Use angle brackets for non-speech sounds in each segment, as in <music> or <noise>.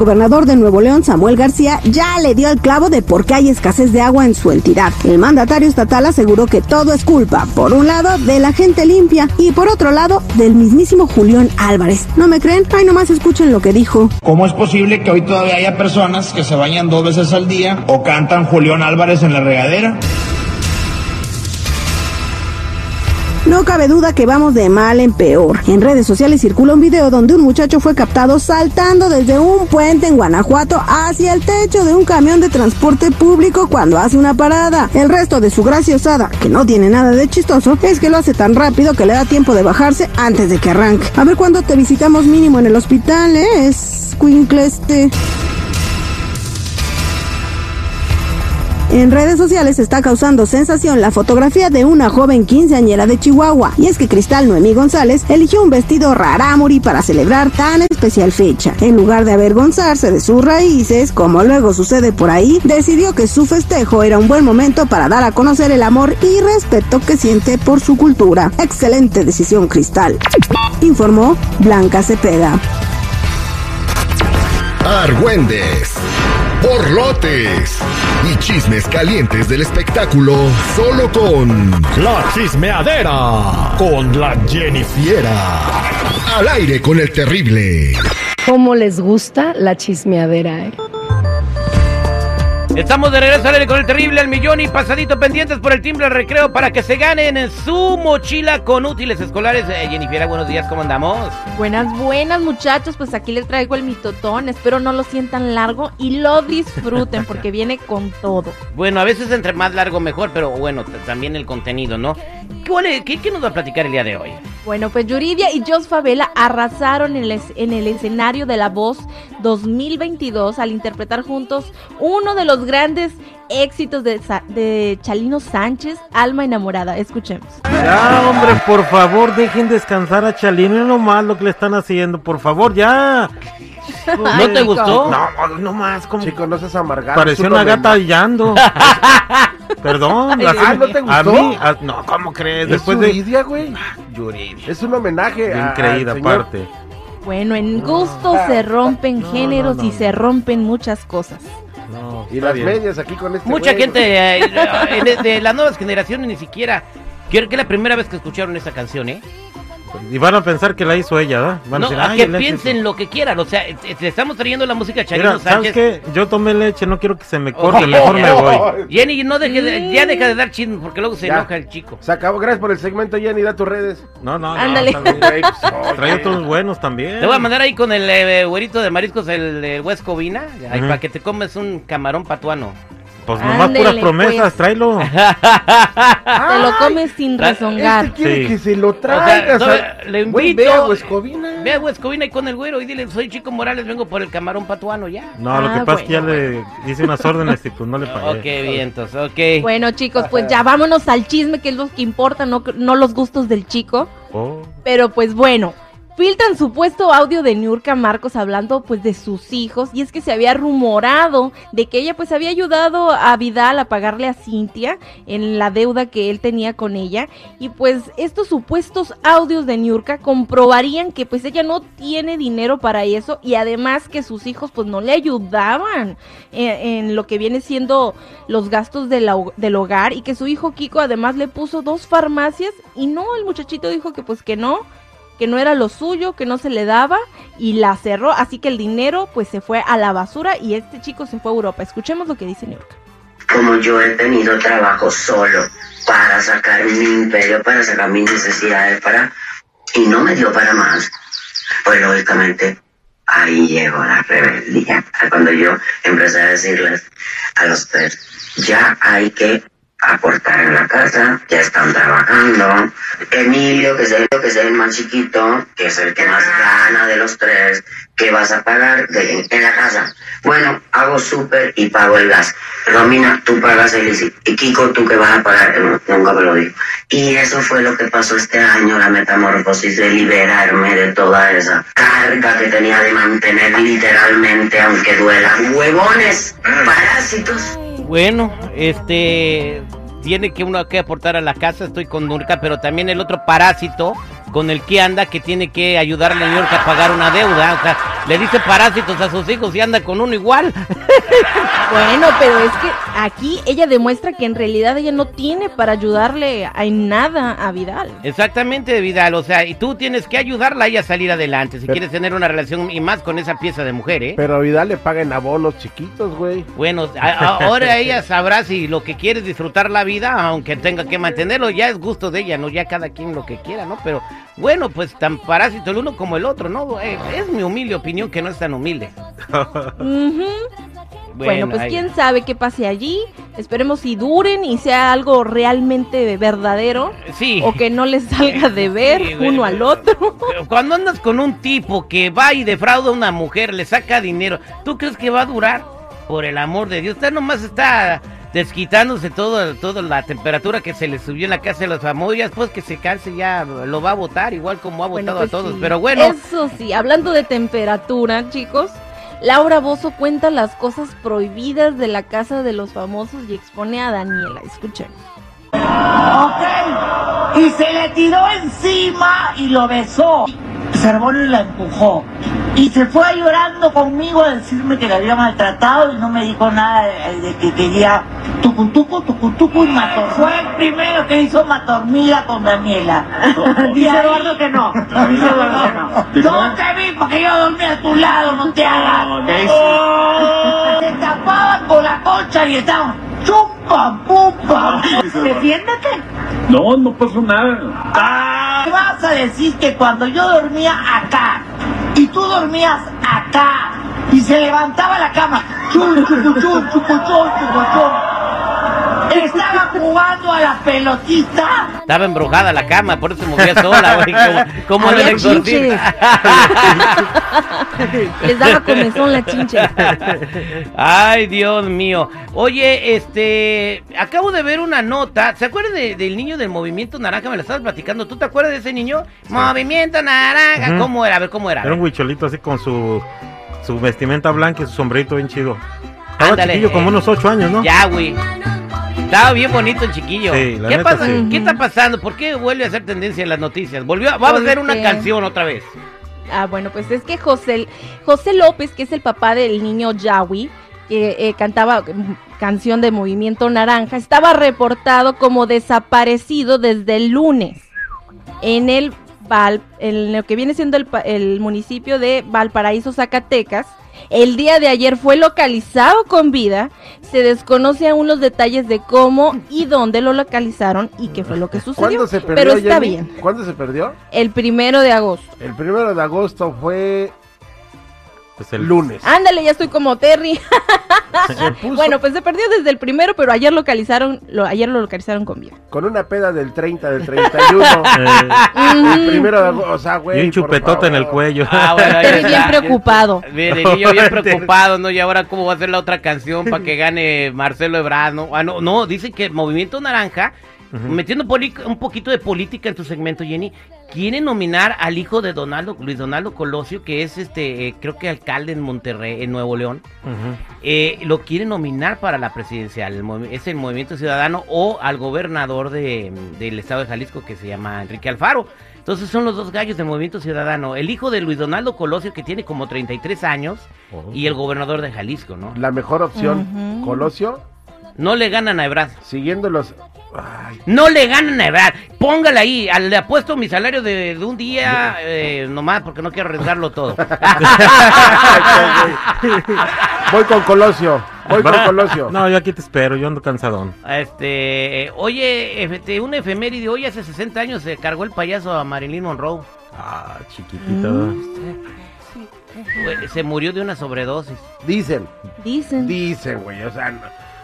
gobernador de Nuevo León, Samuel García, ya le dio el clavo de por qué hay escasez de agua en su entidad. El mandatario estatal aseguró que todo es culpa, por un lado, de la gente limpia y por otro lado, del mismísimo Julián Álvarez. ¿No me creen? Ay, nomás escuchen lo que dijo. ¿Cómo es posible que hoy todavía haya personas que se bañan dos veces al día o cantan Julián Álvarez en la regadera? No cabe duda que vamos de mal en peor. En redes sociales circula un video donde un muchacho fue captado saltando desde un puente en Guanajuato hacia el techo de un camión de transporte público cuando hace una parada. El resto de su graciosada, que no tiene nada de chistoso, es que lo hace tan rápido que le da tiempo de bajarse antes de que arranque. A ver cuándo te visitamos mínimo en el hospital, ¿eh? Es este. En redes sociales está causando sensación la fotografía de una joven quinceañera de Chihuahua, y es que Cristal Noemí González eligió un vestido rarámuri para celebrar tan especial fecha. En lugar de avergonzarse de sus raíces, como luego sucede por ahí, decidió que su festejo era un buen momento para dar a conocer el amor y respeto que siente por su cultura. Excelente decisión, Cristal. Informó Blanca Cepeda. Argüendes borlotes y chismes calientes del espectáculo solo con La Chismeadera con la Jennifiera. Al aire con el terrible. ¿Cómo les gusta la chismeadera, eh? Estamos de regreso al aire con el terrible al millón y pasadito pendientes por el timbre recreo para que se ganen en su mochila con útiles escolares. Eh, Jennifer, buenos días, ¿cómo andamos? Buenas, buenas muchachos, pues aquí les traigo el mitotón, espero no lo sientan largo y lo disfruten porque <laughs> viene con todo. Bueno, a veces entre más largo mejor, pero bueno, también el contenido, ¿no? ¿Qué, qué, nos va a platicar el día de hoy? Bueno, pues Yuridia y Jos Favela arrasaron en el, en el escenario de La Voz 2022 al interpretar juntos uno de los grandes éxitos de, de Chalino Sánchez, Alma Enamorada. Escuchemos. Ya, hombre, por favor, dejen descansar a Chalino. Lo más lo que le están haciendo. Por favor, ya. <laughs> ¿No te gustó? No, no más. Como... Chico, no seas amargado. Pareció una gata hallando. <laughs> Perdón. Ah, ¿no te gustó? A mí, no, ¿cómo crees? ¿Es Después Yuridia, güey? Yuridia. Es un homenaje Bien a, aparte. Bueno, en gusto se rompen géneros y se rompen muchas cosas. No, y las medias aquí con este Mucha gente eh, <laughs> de las nuevas generaciones ni siquiera... Quiero que es la primera vez que escucharon esa canción, ¿eh? Y van a pensar que la hizo ella, ¿verdad? no, a, que piensen lo que quieran. O sea, le estamos trayendo la música a Charino Sánchez. ¿sabes qué? Yo tomé leche, no quiero que se me corte, mejor me voy. Jenny, no deje de, ya deja de dar chisme porque luego se enoja el chico. Se acabó, gracias por el segmento, Jenny, da tus redes. No, no, Ándale. no. Trae otros buenos también. Te voy a mandar ahí con el eh, güerito de mariscos, el, el Huescovina, ahí para que te comes un camarón patuano. Pues nomás puras promesas, pues. tráelo. <laughs> Te lo comes sin rezongar. Este quiere que se lo traiga. O sea, le invito. ve a Huescovina. Ve a Huescovina y con el güero y dile, soy Chico Morales, vengo por el camarón patuano ya. No, lo que ah, pasa es que ya le hice unas órdenes y pues no le <laughs> pagué. Ok, bien, entonces, ok. Bueno, chicos, pues ya vámonos al chisme, que es lo que importa, no, no los gustos del chico. Oh. Pero pues bueno, filtran supuesto audio de Niurka Marcos hablando pues de sus hijos y es que se había rumorado de que ella pues había ayudado a Vidal a pagarle a Cintia en la deuda que él tenía con ella y pues estos supuestos audios de Niurka comprobarían que pues ella no tiene dinero para eso y además que sus hijos pues no le ayudaban en, lo que viene siendo los gastos del hogar y que su hijo Kiko además le puso dos farmacias y no, el muchachito dijo que pues que no que no era lo suyo, que no se le daba y la cerró, así que el dinero pues se fue a la basura y este chico se fue a Europa. Escuchemos lo que dice York. Como yo he tenido trabajo solo para sacar mi imperio, para sacar mis necesidades, para y no me dio para más, pues lógicamente ahí llegó la rebeldía. Cuando yo empecé a decirles a los tres, ya hay que aportar en la casa, ya están trabajando. Emilio, que es el, que es el más chiquito, que es el que más gana de los tres, ¿qué vas a pagar de, en la casa? Bueno, hago súper y pago el gas. Romina, tú pagas el ICI. Y Kiko, ¿tú qué vas a pagar? nunca me lo digo. Y eso fue lo que pasó este año, la metamorfosis de liberarme de toda esa carga que tenía de mantener literalmente, aunque duela, huevones, parásitos. Bueno, este tiene que uno que aportar a la casa, estoy con Nurka, pero también el otro parásito con el que anda que tiene que ayudarle a Nurka a pagar una deuda. O sea, le dice parásitos a sus hijos y anda con uno igual. <laughs> Bueno, pero es que aquí ella demuestra que en realidad ella no tiene para ayudarle a- en nada a Vidal. Exactamente, Vidal. O sea, y tú tienes que ayudarla a ella a salir adelante si Pero- quieres tener una relación y más con esa pieza de mujer, ¿eh? Pero a Vidal le pagan abonos chiquitos, güey. Bueno, a- a- ahora <laughs> ella sabrá si lo que quiere es disfrutar la vida, aunque tenga que mantenerlo, ya es gusto de ella, ¿no? Ya cada quien lo que quiera, ¿no? Pero bueno, pues tan parásito el uno como el otro, ¿no? Eh, es mi humilde opinión que no es tan humilde. Bueno, pues ahí- quién sabe qué pase allí. Esperemos si duren y sea algo realmente verdadero. Sí. O que no les salga de ver Sí, uno al otro. Cuando andas con un tipo que va y defrauda a una mujer, le saca dinero, ¿tú crees que va a durar? Por el amor de Dios, usted nomás está desquitándose todo, toda la temperatura que se le subió en la casa de los famosos, después que se canse ya lo va a votar, igual como ha Bueno, votado pues a todos, sí. pero bueno, Eso sí, hablando de temperatura, chicos. Laura Bozo cuenta las cosas prohibidas de la casa de los famosos y expone a Daniela. Escuchen. Ok. Y se le tiró encima y lo besó. Cervoni la empujó. Y se fue llorando conmigo a decirme que la había maltratado y no me dijo nada de, de que quería tucutuco, tucutuco y mató. Fue el primero que hizo matormida con Daniela. <laughs> Dice Eduardo que no. Dice Eduardo que no. No te vi porque yo dormía a tu lado, no te hagas. <laughs> Se tapaban con la concha y estaban chupa, pupa. Defiéndete. No, no pasó nada. Ah, ¿Qué vas a decir que cuando yo dormía acá y tú dormías acá. Y se levantaba la cama, chum, chucu, chum, chucu, chum, chucu, chum, estaba jugando a la pelotita? estaba embrujada la cama, por eso se movía sola, <laughs> güey, como, como Había el exorcista. <laughs> Les daba comezón la chinche. Ay, Dios mío. Oye, este, acabo de ver una nota. ¿Se acuerdan de- del niño del Movimiento Naranja? Me la estabas platicando. ¿Tú te acuerdas de ese niño? Movimiento Naranja. ¿Cómo era? A ver, ¿cómo era? Era un huicholito así con su, su vestimenta blanca y su sombrerito bien chido. Estaba Ándale, chiquillo, como unos ocho años, ¿no? Ya, güey. Estaba bien bonito el chiquillo. Sí, la ¿Qué, neta, pasa? sí. ¿Qué está pasando? ¿Por qué vuelve a hacer tendencia en las noticias? Volvió, a- vamos a hacer una canción otra vez. Ah, bueno, pues es que José, José López, que es el papá del niño Yawi, que eh, cantaba canción de Movimiento Naranja, estaba reportado como desaparecido desde el lunes en el Val, en lo que viene siendo el, el municipio de Valparaíso, Zacatecas. El día de ayer fue localizado con vida. Se desconoce aún los detalles de cómo y dónde lo localizaron y qué fue lo que sucedió. ¿Cuándo se perdió, Pero está Jenny? bien. ¿Cuándo se perdió? El primero de agosto. El primero de agosto fue Pues el lunes. Ándale, ya estoy como Terry. <laughs> Bueno, pues se perdió desde el primero, pero ayer localizaron, lo, ayer lo localizaron con vida. con una peda del 30, del 31. <laughs> Eh, el primero de agosto, o sea, güey. y un chupetote en el cuello. Ah, bueno, Terry bien preocupado. <laughs> Mire, niño bien preocupado, ¿no? Y ahora cómo va a ser la otra canción para que gane Marcelo Ebrard, ¿no? Ah, no, no, dicen que Movimiento Naranja, metiendo un poquito de política en tu segmento, Jenny, quiere nominar al hijo de Donaldo, Luis Donaldo Colosio, que es este, eh, creo que alcalde en Monterrey, en Nuevo León. Eh, lo quiere nominar para la presidencial, el es el Movimiento Ciudadano o al gobernador de, del estado de Jalisco que se llama Enrique Alfaro. Entonces son los dos gallos del Movimiento Ciudadano, el hijo de Luis Donaldo Colosio que tiene como 33 años Oh. y el gobernador de Jalisco, ¿no? La mejor opción. Colosio, No le ganan a Ebrard. siguiendo los. Ay, No le ganan a Ebrard. Póngala ahí. al- Le apuesto mi salario de, de un día eh, nomás porque no quiero arriesgarlo todo. <laughs> voy con Colosio. Voy con. Colosio. No, yo aquí te espero, yo ando cansadón. Este, eh, oye, este, un efeméride, hoy hace 60 años se cargó el payaso a Marilyn Monroe. Ah, chiquitito. Güey, Se murió de una sobredosis. Dicen, Dicen. dicen, güey. O sea, no-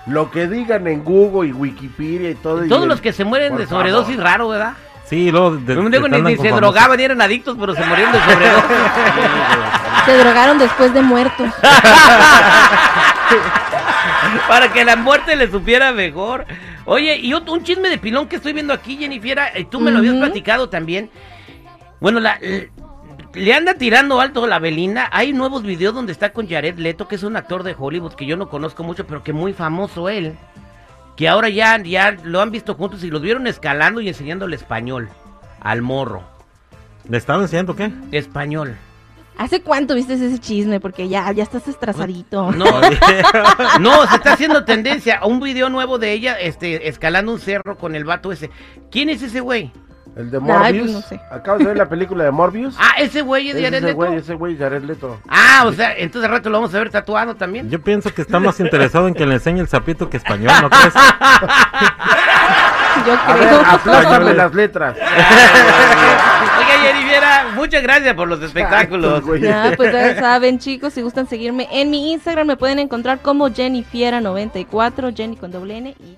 lo que digan en Google y Wikipedia y todo. y Todos el- los que se mueren de sobredosis, favor. raro, ¿verdad? Sí, luego de, No de- digo, ni, ni se famosos. drogaban, ni eran adictos, pero se murieron de sobredosis. <laughs> Se drogaron después de muertos. <laughs> Para que la muerte le supiera mejor. Oye, y otro, un chisme de pilón que estoy viendo aquí, Jennifer, y tú me lo habías platicado también. Bueno, la, le anda tirando alto la Belinda. Hay nuevos videos donde está con Jared Leto, que es un actor de Hollywood que yo no conozco mucho, pero que muy famoso él. Que ahora ya, ya lo han visto juntos y los vieron escalando y enseñando el español al morro. ¿Le estaba enseñando qué? Español. ¿Hace cuánto viste ese chisme? Porque ya, ya estás estresadito. <laughs> No, no, se está haciendo tendencia a un video nuevo de ella este, escalando un cerro con el vato ese. ¿Quién es ese güey? El de Ay, Morbius. pues no sé. Acabas de ver la película de Morbius. <laughs> Ah, ese güey es Es Jared ese Leto. güey, ese güey, Jared Leto. Ah, o sea, entonces al rato lo vamos a ver tatuado también. Yo pienso que está más interesado en que le enseñe el sapito que español, ¿no crees? <laughs> Yo A creo. aplástame las <laughs> letras. Oiga, Jenny Viera, muchas gracias por los espectáculos. Güey. Ya, pues ya saben, chicos, si gustan seguirme en mi Instagram, me pueden encontrar como Jennifiera94, Jenny con doble N y